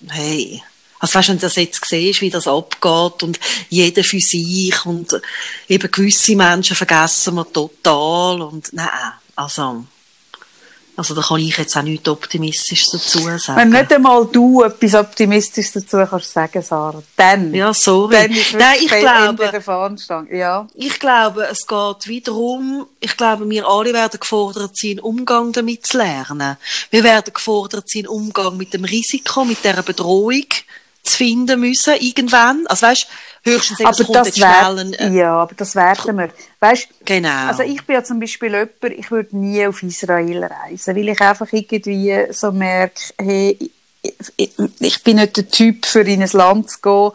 Speaker 2: hey, also weißt, wenn du das jetzt siehst, wie das abgeht und jeder für sich und eben gewisse Menschen vergessen wir total und nein, also also da kann ich jetzt auch nichts Optimistisches dazu sagen.
Speaker 3: Wenn nicht einmal du etwas Optimistisches dazu kannst sagen, Sarah, dann.
Speaker 2: Ja, sorry.
Speaker 3: Dann ist Nein, ich glaube, der Fahnenstange. Ja.
Speaker 2: Ich glaube, es geht wiederum, ich glaube, wir alle werden gefordert sein, Umgang damit zu lernen. Wir werden gefordert sein, Umgang mit dem Risiko, mit der Bedrohung finden müssen, irgendwann. Also weißt, höchstens
Speaker 3: aber kommt das wär, äh, Ja, aber das werden wir. Weißt,
Speaker 2: genau.
Speaker 3: Also ich bin ja zum Beispiel jemand, ich würde nie auf Israel reisen, weil ich einfach irgendwie so merke, hey, ich, ich bin nicht der Typ, für in ein Land zu gehen,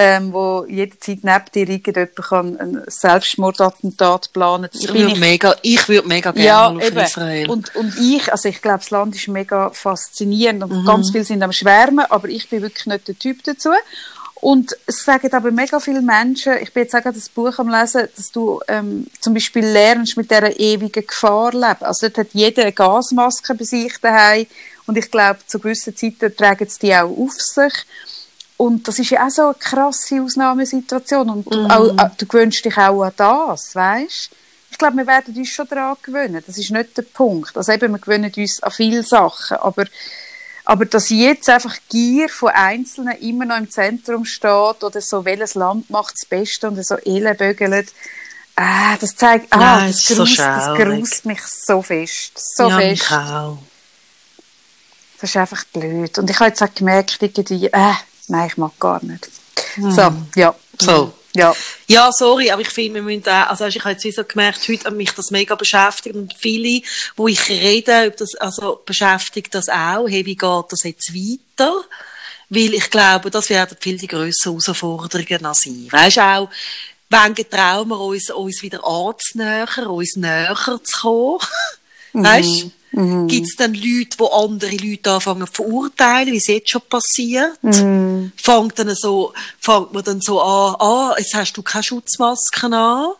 Speaker 3: ähm, wo jederzeit neben dir irgendjemand kann ein Selbstmordattentat planen
Speaker 2: ich würde mega, ich würde mega gerne ja, auf eben. Israel.
Speaker 3: Und, und ich, also ich glaube, das Land ist mega faszinierend und mhm. ganz viele sind am Schwärmen, aber ich bin wirklich nicht der Typ dazu. Und es sagen aber mega viele Menschen, ich bin jetzt auch das Buch am lesen, dass du ähm, zum Beispiel lernst mit dieser ewigen Gefahr leben. Also dort hat jeder eine Gasmaske bei sich daheim und ich glaube, zu gewissen Zeiten tragen sie die auch auf sich. Und das ist ja auch so eine krasse Ausnahmesituation. Und mhm. auch, du gewöhnst dich auch an das, weißt? Ich glaube, wir werden uns schon daran gewöhnen. Das ist nicht der Punkt. Also eben, wir gewöhnen uns an viele Sachen. Aber, aber dass jetzt einfach Gier von Einzelnen immer noch im Zentrum steht oder so, welches Land macht das Beste und so ellenbögelt, ah, das zeigt, ah, Nein, das, grust, so das grust mich so fest. So
Speaker 2: ja,
Speaker 3: fest. Das ist einfach blöd. Und ich habe jetzt auch gemerkt, irgendwie, äh, nein, ich mag gar nicht. Mhm. So, ja.
Speaker 2: So.
Speaker 3: Ja.
Speaker 2: Ja, sorry, aber ich finde, wir müssen auch, also ich habe jetzt wie so gemerkt, heute hat mich das mega beschäftigt und viele, wo ich rede, das, also beschäftigt das auch, hey, wie geht das jetzt weiter? Weil ich glaube, das werden viel die grösseren Herausforderungen sein. Weißt auch, wann getrauen wir uns, uns wieder anzunähern, uns näher zu kommen? Weißt du? Gibt es dann Leute, die andere Leute anfangen zu verurteilen, wie es jetzt schon passiert? Fängt, dann so, fängt man dann so an, ah, jetzt hast du keine Schutzmasken an.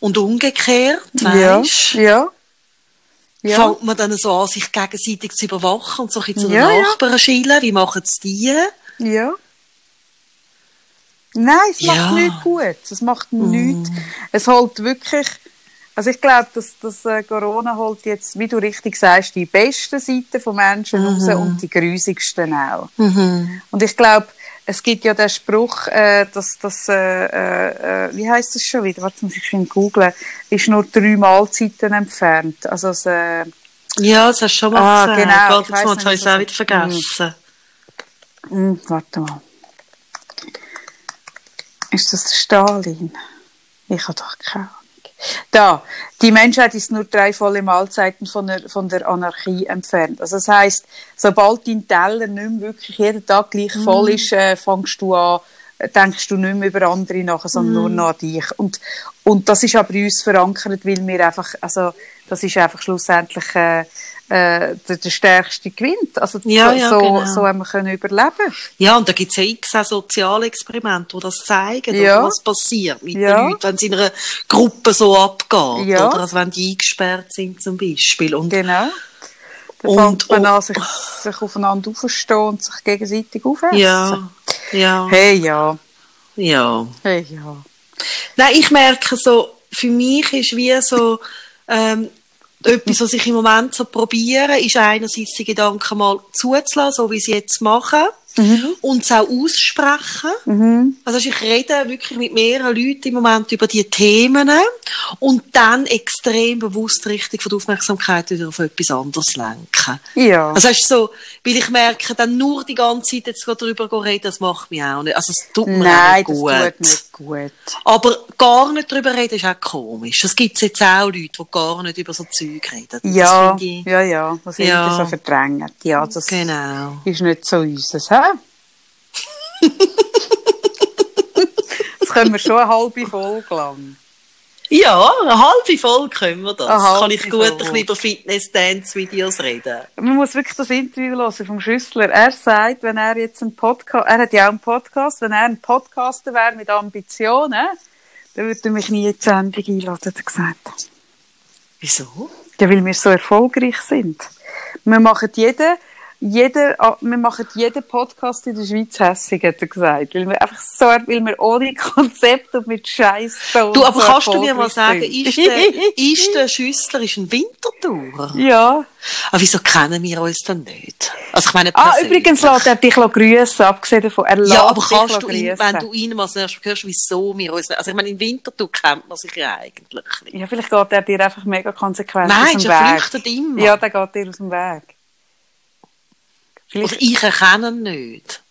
Speaker 2: Und umgekehrt,
Speaker 3: Ja,
Speaker 2: weißt
Speaker 3: ja. Ja.
Speaker 2: Fängt man dann so an, sich gegenseitig zu überwachen und so ein zu den
Speaker 3: Ja, ja.
Speaker 2: Nachbarn schillen? Wie machen es die?
Speaker 3: Ja. Nein, es
Speaker 2: Ja.
Speaker 3: macht nichts gut. Es macht nichts. Es holt wirklich, also ich glaube, dass, dass äh, Corona holt jetzt, wie du richtig sagst, die besten Seiten von Menschen raus und die grusigsten auch. Und ich glaube, es gibt ja den Spruch, äh, dass das, äh, äh, äh, wie heißt das schon wieder? Warte, muss ich schon googeln. Ist nur drei Mahlzeiten entfernt. Also, es, äh,
Speaker 2: Ja, das hast du schon mal
Speaker 3: Ah,
Speaker 2: gesagt.
Speaker 3: genau. Ich
Speaker 2: jetzt habe ich es auch wieder vergessen.
Speaker 3: Hm, warte mal. Ist das der Stalin? Ich habe doch keine. Da, die Menschheit ist nur drei volle Mahlzeiten von der, von der Anarchie entfernt. Also das heißt, sobald dein Teller nicht mehr wirklich jeden Tag gleich voll ist, äh, fängst du an, äh, denkst du nicht mehr über andere nach, sondern nur noch an dich. Und, und das ist aber in uns verankert, weil wir einfach, also das ist einfach schlussendlich äh, äh, der, der Stärkste gewinnt. Also
Speaker 2: Ja,
Speaker 3: so,
Speaker 2: ja, genau.
Speaker 3: so haben wir können überleben.
Speaker 2: Ja, und da gibt es ja x auch Sozialexperimente, die das zeigen,
Speaker 3: Ja.
Speaker 2: was passiert mit
Speaker 3: Ja.
Speaker 2: den Leuten, wenn es in einer Gruppe so abgeht.
Speaker 3: Ja.
Speaker 2: Oder also wenn die eingesperrt sind zum Beispiel. Und
Speaker 3: Genau. Da
Speaker 2: Und-
Speaker 3: fängt man an, sich, sich aufeinander aufzustehen und sich gegenseitig aufessen.
Speaker 2: ja, ja,
Speaker 3: Hey, ja.
Speaker 2: ja.
Speaker 3: Hey, ja.
Speaker 2: Nein, ich merke so, für mich ist wie so, ähm, etwas, was ich im Moment so probiere, ist einerseits die Gedanken mal zuzulassen, so wie sie jetzt machen, und es auch aussprechen. Also ich rede wirklich mit mehreren Leuten im Moment über die Themen und dann extrem bewusst richtig von der Aufmerksamkeit wieder auf etwas anderes lenken.
Speaker 3: Ja.
Speaker 2: Also es ist so, weil ich merke, dann nur die ganze Zeit jetzt darüber reden, das macht mich auch nicht. Also es tut mir
Speaker 3: Nein,
Speaker 2: auch
Speaker 3: das
Speaker 2: nicht gut.
Speaker 3: tut nicht gut.
Speaker 2: Aber gar nicht darüber reden ist auch komisch. Es gibt jetzt auch Leute, die gar nicht über so Zeug reden.
Speaker 3: Ja,
Speaker 2: ich-
Speaker 3: ja, ja. Das ist
Speaker 2: Ja.
Speaker 3: so verdrängt. Ja, das
Speaker 2: Genau.
Speaker 3: ist nicht so unseres, hä? das können wir schon eine halbe Folge lang.
Speaker 2: Ja, eine halbe Folge können wir das.
Speaker 3: Eine
Speaker 2: Kann ich gut ein bisschen über Fitness-Dance-Videos reden.
Speaker 3: Man muss wirklich das Interview hören vom Schüssler. Er sagt, wenn er jetzt einen Podcast, er hat ja auch einen Podcast, wenn er ein Podcaster wäre mit Ambitionen, dann würde er mich nie in die Sendung einladen, hat er gesagt.
Speaker 2: Wieso?
Speaker 3: Ja, weil wir so erfolgreich sind. Wir machen jeden, jeden, ah, wir machen jeden Podcast in der Schweiz hässig, hat er gesagt. Weil wir einfach so, weil wir ohne Konzept und mit Scheiß
Speaker 2: Du, aber
Speaker 3: so
Speaker 2: kannst du mir mal sagen, ist der, ist der Schüssler ist ein Wintertourer?
Speaker 3: Ja.
Speaker 2: Aber wieso kennen wir uns dann nicht? Also ich meine,
Speaker 3: Ah, übrigens lässt er dich grüßen, abgesehen davon. Er
Speaker 2: Ja, aber kannst du ihn, wenn du ihn mal zuerst hörst, wieso wir uns nicht, also ich meine, im Wintertour kennt man sich ja eigentlich nicht.
Speaker 3: Ja, vielleicht geht er dir einfach mega konsequent
Speaker 2: Nein,
Speaker 3: aus dem
Speaker 2: er
Speaker 3: Weg.
Speaker 2: flüchtet immer.
Speaker 3: Ja, der geht dir aus dem Weg.
Speaker 2: Oder
Speaker 3: Vielleicht,
Speaker 2: ich erkenne ihn nicht.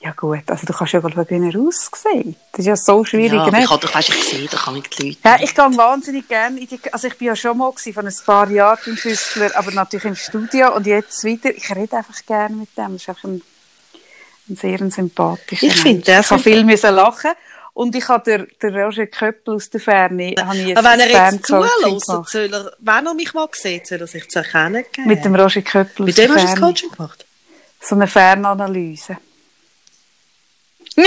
Speaker 3: ja gut, also du kannst ja schauen, wie er aussieht. Das ist ja so schwierig.
Speaker 2: Ja, aber
Speaker 3: ne?
Speaker 2: ich habe doch, weißt, ich sehe doch nicht die Leute.
Speaker 3: Ja, ich gehe wahnsinnig gerne in die, also ich bin ja schon mal gewesen, von ein paar Jahren beim Schüssler, aber natürlich im Studio und jetzt wieder, ich rede einfach gerne mit dem, das ist einfach ein, ein sehr ein sympathischer
Speaker 2: Ich finde,
Speaker 3: Mensch.
Speaker 2: der
Speaker 3: Ich habe viel müssen lachen und ich habe der, der Roger Köppel aus der Ferne, habe ich jetzt
Speaker 2: Aber wenn er
Speaker 3: ein
Speaker 2: jetzt zulässt, soll er, wenn er mich mal sieht, soll er sich zu erkennen geben.
Speaker 3: Mit dem Roger Köppel aus
Speaker 2: Mit dem
Speaker 3: der
Speaker 2: hast du das
Speaker 3: Ferne.
Speaker 2: Coaching gemacht?
Speaker 3: So eine Fernanalyse. das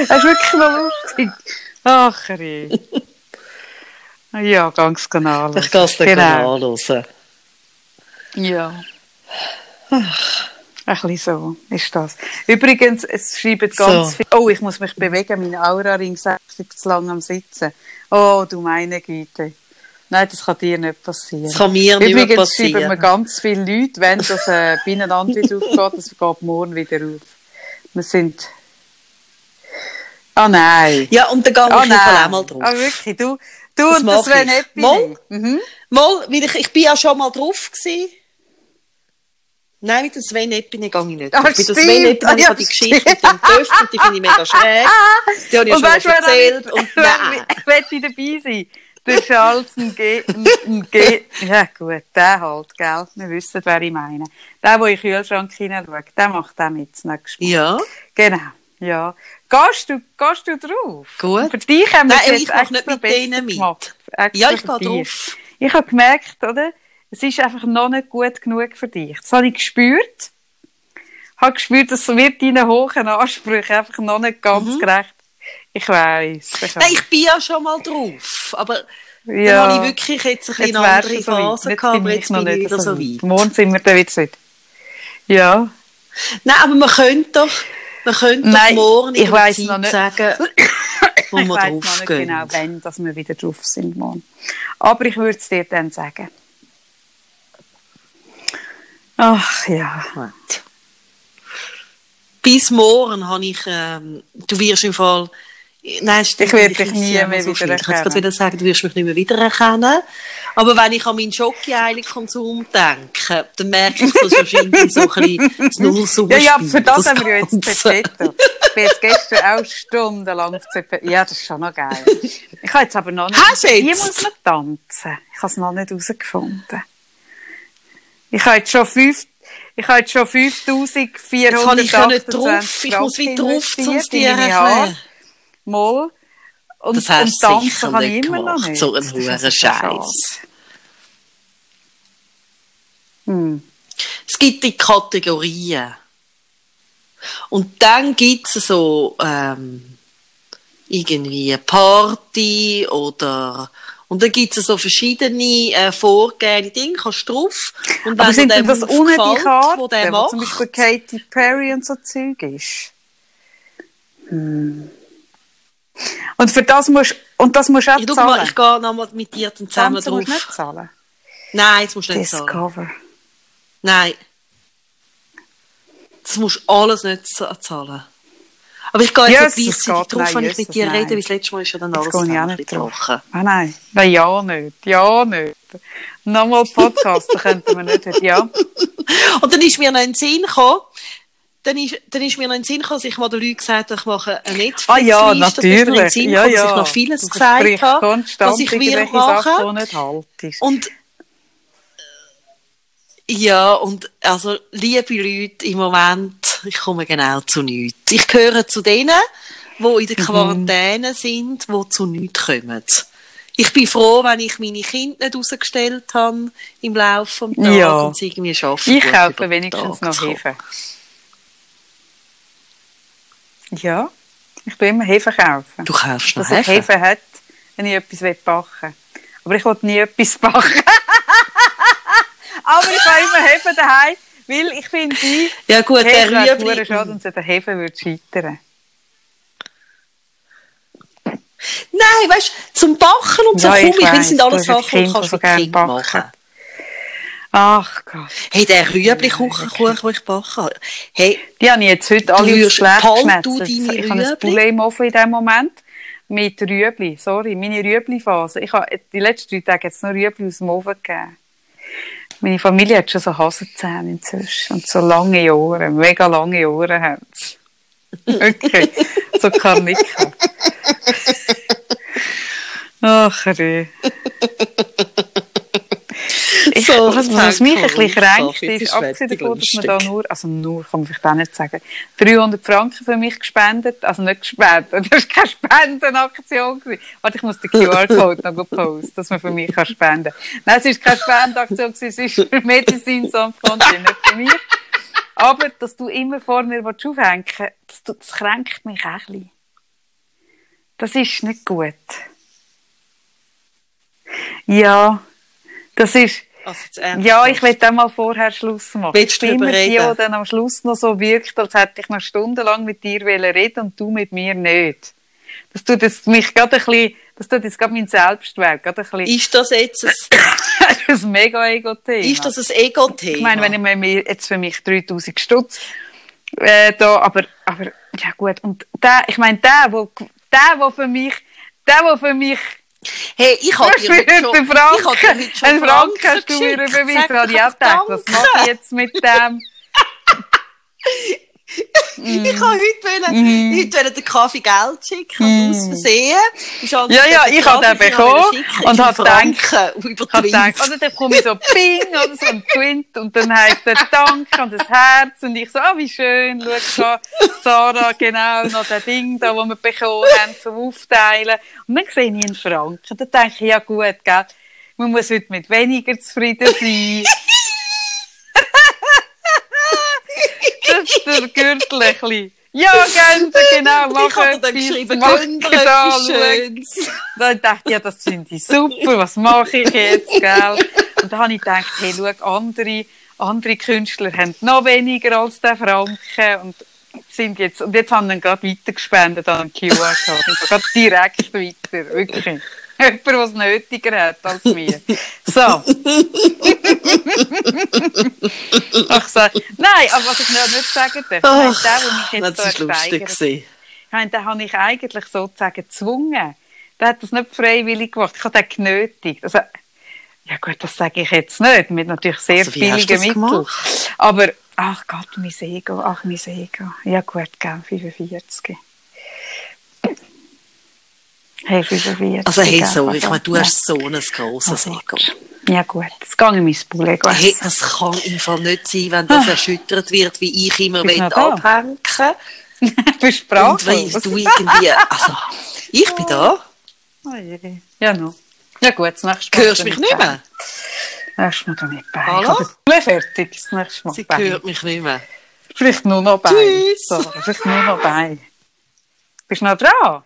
Speaker 3: ist wirklich noch lustig. Ach, Rie. Ja, ganz genau.
Speaker 2: Ich kann es dir
Speaker 3: genau.
Speaker 2: anschauen.
Speaker 3: Ja. Ein bisschen so ist das. Übrigens, es schreiben ganz
Speaker 2: So.
Speaker 3: viel. Oh, ich muss mich bewegen, mein Aura-Ring 60 zu lang am Sitzen. Oh, du meine Güte. Nein, das kann dir nicht passieren.
Speaker 2: Das kann mir nicht mehr
Speaker 3: Übrigens schreiben
Speaker 2: passieren.
Speaker 3: ganz viele Leute, wenn das äh, beieinander wieder aufgeht, das geht morgen wieder auf. Wir sind. Ah nein.
Speaker 2: Ja, und dann gehe ich
Speaker 3: Ah
Speaker 2: oh, Fall auch
Speaker 3: nein.
Speaker 2: mal drauf.
Speaker 3: Ah wirklich, du, du
Speaker 2: Das
Speaker 3: und das wäre
Speaker 2: ich.
Speaker 3: nicht
Speaker 2: Mal?
Speaker 3: Mhm.
Speaker 2: Mal, weil ich, ich bin ja schon mal drauf gewesen. Nein, mit dem Sven Eppine gehe ich nicht.
Speaker 3: Ah,
Speaker 2: mit dem. Sven Eppine
Speaker 3: Ah, ja,
Speaker 2: die Geschichte mit dem Töff und die finde ich mega schräg. Die habe ich ja schon mal
Speaker 3: weißt
Speaker 2: erzählt. Und
Speaker 3: wer-
Speaker 2: nein.
Speaker 3: will dabei sein? Der Charles G. Ja gut, der halt, gell? Wir wissen, wer ich meine. Der, der in den Kühlschrank hineinschaut, der macht auch mit das nächste Mal.
Speaker 2: Ja.
Speaker 3: Genau, ja. Gehst du, gehst du drauf?
Speaker 2: Gut.
Speaker 3: Für dich haben wir
Speaker 2: Nein, ich nicht mit denen mit.
Speaker 3: gemacht.
Speaker 2: Ja, ich gehe drauf.
Speaker 3: Ich habe gemerkt, oder? Es ist einfach noch nicht gut genug für dich. Das habe ich gespürt. Ich habe gespürt, dass wird deinen hohen Ansprüchen einfach noch nicht ganz gerecht. Ich weiss. Ich.
Speaker 2: Nein, ich bin ja schon mal drauf. Aber dann
Speaker 3: Ja.
Speaker 2: habe ich wirklich jetzt ein bisschen eine andere
Speaker 3: so.
Speaker 2: Phase
Speaker 3: Jetzt
Speaker 2: gehabt, aber jetzt
Speaker 3: noch
Speaker 2: bin ich wieder so
Speaker 3: weit.
Speaker 2: weit.
Speaker 3: Morgen sind wir dann wieder so weit. Ja.
Speaker 2: Nein, aber man könnte doch, man könnte
Speaker 3: Nein,
Speaker 2: doch morgen
Speaker 3: ich
Speaker 2: in der Zeit
Speaker 3: noch nicht.
Speaker 2: sagen, wo
Speaker 3: ich
Speaker 2: wir
Speaker 3: noch
Speaker 2: drauf
Speaker 3: nicht
Speaker 2: gehen.
Speaker 3: genau, wann dass wir wieder drauf sind morgen. Aber ich würde es dir dann sagen. Ach ja.
Speaker 2: Bis morgen habe ich, ähm, du wirst im Fall, nein, stimmt,
Speaker 3: Ich werde dich nie
Speaker 2: ja
Speaker 3: mehr
Speaker 2: so
Speaker 3: wieder
Speaker 2: viel. Ich kann
Speaker 3: erkennen.
Speaker 2: gerade wieder sagen, du wirst mich nicht mehr wiedererkennen. Aber wenn ich an meinen Schoki-Eilig-Konsum denke, dann merke ich, dass wahrscheinlich so ein bisschen das
Speaker 3: Ja,
Speaker 2: Nullsummenspiel
Speaker 3: ja, für das, haben wir ja jetzt
Speaker 2: Ganze.
Speaker 3: Pepetto. Ich bin jetzt gestern auch stundenlang auf Pepetto. Ja, das ist schon noch geil. Ich habe jetzt aber noch nicht...
Speaker 2: Hast du jetzt?
Speaker 3: Hier muss man tanzen. Ich habe es noch nicht herausgefunden. Ich habe jetzt schon fünf... Ich habe jetzt schon 5428
Speaker 2: Jetzt kann ich ja nicht drauf, ich muss wieder drauf, um es dir erklären.
Speaker 3: Mal. Und,
Speaker 2: Das hast
Speaker 3: und
Speaker 2: sicher
Speaker 3: kann ich
Speaker 2: nicht
Speaker 3: immer noch
Speaker 2: gemacht,
Speaker 3: nicht.
Speaker 2: so ein hoher Scheiß.
Speaker 3: Hm.
Speaker 2: Es gibt die Kategorien. Und dann gibt es so ähm, irgendwie Party oder und dann gibt es so verschiedene äh, vorgegebene Dinge, kannst du drauf. Und
Speaker 3: Aber
Speaker 2: wenn
Speaker 3: sind
Speaker 2: dir
Speaker 3: denn
Speaker 2: der
Speaker 3: das ohne die Karten,
Speaker 2: wo der macht,
Speaker 3: zum Beispiel Katy Perry und so Zeug ist? Hm. Und für das musst, und das musst du auch
Speaker 2: ich, schau mal,
Speaker 3: zahlen.
Speaker 2: ich gehe nochmal mit dir dann zusammen
Speaker 3: Tanzen
Speaker 2: drauf.
Speaker 3: musst du nicht zahlen.
Speaker 2: Nein, das musst du nicht zahlen.
Speaker 3: Discover.
Speaker 2: Nein. Das musst du alles nicht zahlen. Aber ich gehe jetzt
Speaker 3: Jesus
Speaker 2: gleichzeitig
Speaker 3: Gott,
Speaker 2: drauf, wenn ich mit dir
Speaker 3: nein.
Speaker 2: rede, weil das letzte Mal ist ja dann alles
Speaker 3: gehe ich auch nicht drauf. Ah, nein. nein, ja nicht. Ja nicht. Nochmal Podcast, da könnten wir nicht. Ja.
Speaker 2: Und dann ist mir noch in den Sinn gekommen, dann ist, dann ist mir noch in den Sinn gekommen, dass ich mal den Leuten gesagt habe, ich mache eine netflix
Speaker 3: Ah ja,
Speaker 2: Dann ist mir in den
Speaker 3: natürlich.
Speaker 2: Sinn
Speaker 3: Ja,
Speaker 2: gekommen, dass
Speaker 3: ja.
Speaker 2: ich noch vieles
Speaker 3: Du
Speaker 2: gesagt habe, was ich will machen. Und ja, und also, liebe Leute, im Moment, ich komme genau zu nichts. Ich gehöre zu denen, die in
Speaker 3: Mhm.
Speaker 2: der Quarantäne sind, die zu nichts kommen. Ich bin froh, wenn ich meine Kinder nicht rausgestellt habe im Laufe des Tages
Speaker 3: Ja.
Speaker 2: und sie irgendwie schaffen.
Speaker 3: Ich kaufe wenigstens noch. Hefe. Ja, ich tue immer Hefe kaufen.
Speaker 2: Du kaufst noch
Speaker 3: dass ich
Speaker 2: Hefe?
Speaker 3: Hefe hat, wenn ich etwas backen will. Aber ich will nie etwas backen. Aber ich habe immer Hefe daheim, weil ich finde, die
Speaker 2: Ja gut, der
Speaker 3: Hefe wäre
Speaker 2: Rüebli.
Speaker 3: verdammt schade und der Hefe würde scheitern.
Speaker 2: Nein, weißt du, zum Backen und so
Speaker 3: Ja,
Speaker 2: komm
Speaker 3: ich
Speaker 2: ich,
Speaker 3: weiss,
Speaker 2: sind alles Sachen, die kannst du mit
Speaker 3: gerne
Speaker 2: Kind machen.
Speaker 3: Ach Gott.
Speaker 2: Hey, der Rüebli-Kuchen, den ich backen habe. Hey,
Speaker 3: Die habe ich jetzt heute alle
Speaker 2: rührst-
Speaker 3: Blech
Speaker 2: deine
Speaker 3: Ich habe ein
Speaker 2: Rüebli?
Speaker 3: Poulet im Ofen in diesem Moment mit Rüebli. Sorry, meine Rüebli-Phase. Ich habe die letzten drei Tage jetzt noch Rüebli aus dem Ofen gegeben. Meine Familie hat schon so Hasenzähne inzwischen und so lange Ohren, mega lange Ohren haben sie. Okay, so Karnickel. Ach, Rüh. Ich,
Speaker 2: So,
Speaker 3: was, was mich ein bisschen kränkt, ist, abgesehen davon, dass man da nur, also nur, kann man vielleicht auch nicht sagen, 300 Franken für mich gespendet, also nicht gespendet, das war keine Spendenaktion. gewesen. Warte, ich muss den QR-Code noch posten, dass man für mich kann spenden kann. Nein, es ist keine Spendenaktion, es ist für Medizin Sans Frontier, nicht für mich. Aber, dass du immer vor mir aufhängen willst, das, das kränkt mich auch ein bisschen. Das ist nicht gut. Ja, das ist,
Speaker 2: Also
Speaker 3: ja, ich will dann mal vorher Schluss machen.
Speaker 2: Willst du
Speaker 3: immer
Speaker 2: darüber
Speaker 3: die,
Speaker 2: reden?
Speaker 3: die dann am Schluss noch so wirkt, als hätte ich noch stundenlang mit dir reden und du mit mir nicht. Das tut jetzt mich gerade ein bisschen, das tut jetzt gerade mein Selbstwert, gerade ein bisschen,
Speaker 2: Ist das jetzt ein,
Speaker 3: das mega Ego-Thema.
Speaker 2: ist das ein Ego-Thema?
Speaker 3: Ich meine, wenn ich mir jetzt für mich 3000 Stutz äh, da, aber, aber, ja gut, und der, ich meine, der, wo, der, wo für mich, der, wo für mich
Speaker 2: hey, ich habe dir heute schon, ich dir
Speaker 3: Franken,
Speaker 2: heute schon
Speaker 3: einen Franken hast du mir überwiesen. Habe ich auch gedacht, was mache ich jetzt mit dem?
Speaker 2: Ich habe heute, wollen, heute wollen den Kaffee Geld schicken, mm. aus Versehen.
Speaker 3: Ja, ja, ich habe den bekommen und habe gedacht, hab gedacht, oder dann bekomme ich so Ping oder so ein Twint und dann heißt der Dank und das Herz und ich so, ah, wie schön, schau, da, Sarah, genau, noch das Ding da, das wir bekommen haben zum Aufteilen. Und dann sehe ich einen Franken. Dann denke ich, ja gut, gell, man muss heute mit weniger zufrieden sein. der Gürtel ein bisschen. Ja, Gänse, genau, mach
Speaker 2: Ich habe dann geschrieben, Günther. Schönes.
Speaker 3: Dann dachte ich, ja, das finde ich super, was mache ich jetzt, gell? Und dann habe ich gedacht, hey, schau, andere, andere Künstler haben noch weniger als der Franken und sind jetzt, und jetzt haben dann gerade weitergespendet an den QR-Code. Direkt weiter, wirklich. Jemand, der es nötiger hat als wir. So. Ach so. Nein, aber was ich noch nicht sagen darf,
Speaker 2: Ach,
Speaker 3: der, der mich jetzt
Speaker 2: das
Speaker 3: so
Speaker 2: war lustig.
Speaker 3: den habe ich eigentlich sozusagen gezwungen. Der hat das nicht freiwillig gemacht. Ich habe den genötigt. Also, ja gut, das sage ich jetzt nicht. Mit natürlich sehr
Speaker 2: Also,
Speaker 3: billigen Mitteln.
Speaker 2: gemacht?
Speaker 3: Aber, ach Gott, mein Ego, ach, mein Ego. Ja gut, gell, 45. Hey, 45.
Speaker 2: Also, hey, sorry, ich meine, du
Speaker 3: ja.
Speaker 2: hast so ein grosses
Speaker 3: Also,
Speaker 2: Ego.
Speaker 3: Ja gut, jetzt gehe ich mein Bullego
Speaker 2: Hey, das kann im Fall nicht sein, wenn das erschüttert wird, wie ich immer will abhängen
Speaker 3: Bist
Speaker 2: und weil du irgendwie, also, ich bin da.
Speaker 3: Oh je. Ja, no. Ja gut, das nächste Mal.
Speaker 2: Hörst du mich nicht mehr?
Speaker 3: Nächstes Mal dann nicht bei.
Speaker 2: Hallo?
Speaker 3: Ich habe das Bulle fertig, das nächste Mal
Speaker 2: Sie
Speaker 3: bei.
Speaker 2: hört mich nicht mehr.
Speaker 3: Vielleicht nur noch bei.
Speaker 2: Tschüss.
Speaker 3: So, vielleicht nur noch bei. Bist du noch dran?